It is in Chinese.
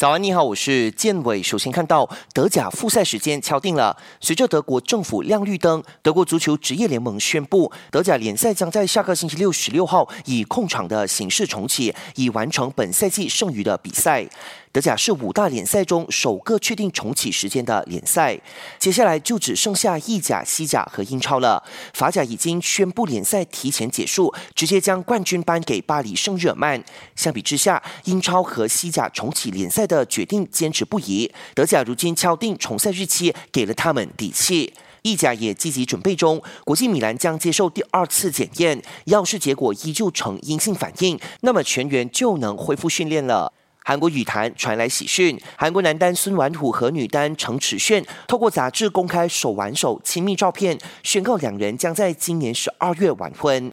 早安，你好，我是建伟。首先看到德甲复赛时间敲定了，随着德国政府亮绿灯，德国足球职业联盟宣布，德甲联赛将在下个星期六十六号以控场的形式重启，以完成本赛季剩余的比赛。德甲是五大联赛中首个确定重启时间的联赛，接下来就只剩下意甲、西甲和英超了。法甲已经宣布联赛提前结束，直接将冠军颁给巴黎圣日耳曼。相比之下，英超和西甲重启联赛的决定坚持不移，德甲如今敲定重赛日期，给了他们底气。意甲也积极准备中，国际米兰将接受第二次检验，要是结果依旧呈阴性反应，那么全员就能恢复训练了。韩国羽坛传来喜讯，韩国男单孙婉虎和女单程池炫透过杂志公开手挽手亲密照片，宣告两人将在今年十二月完婚。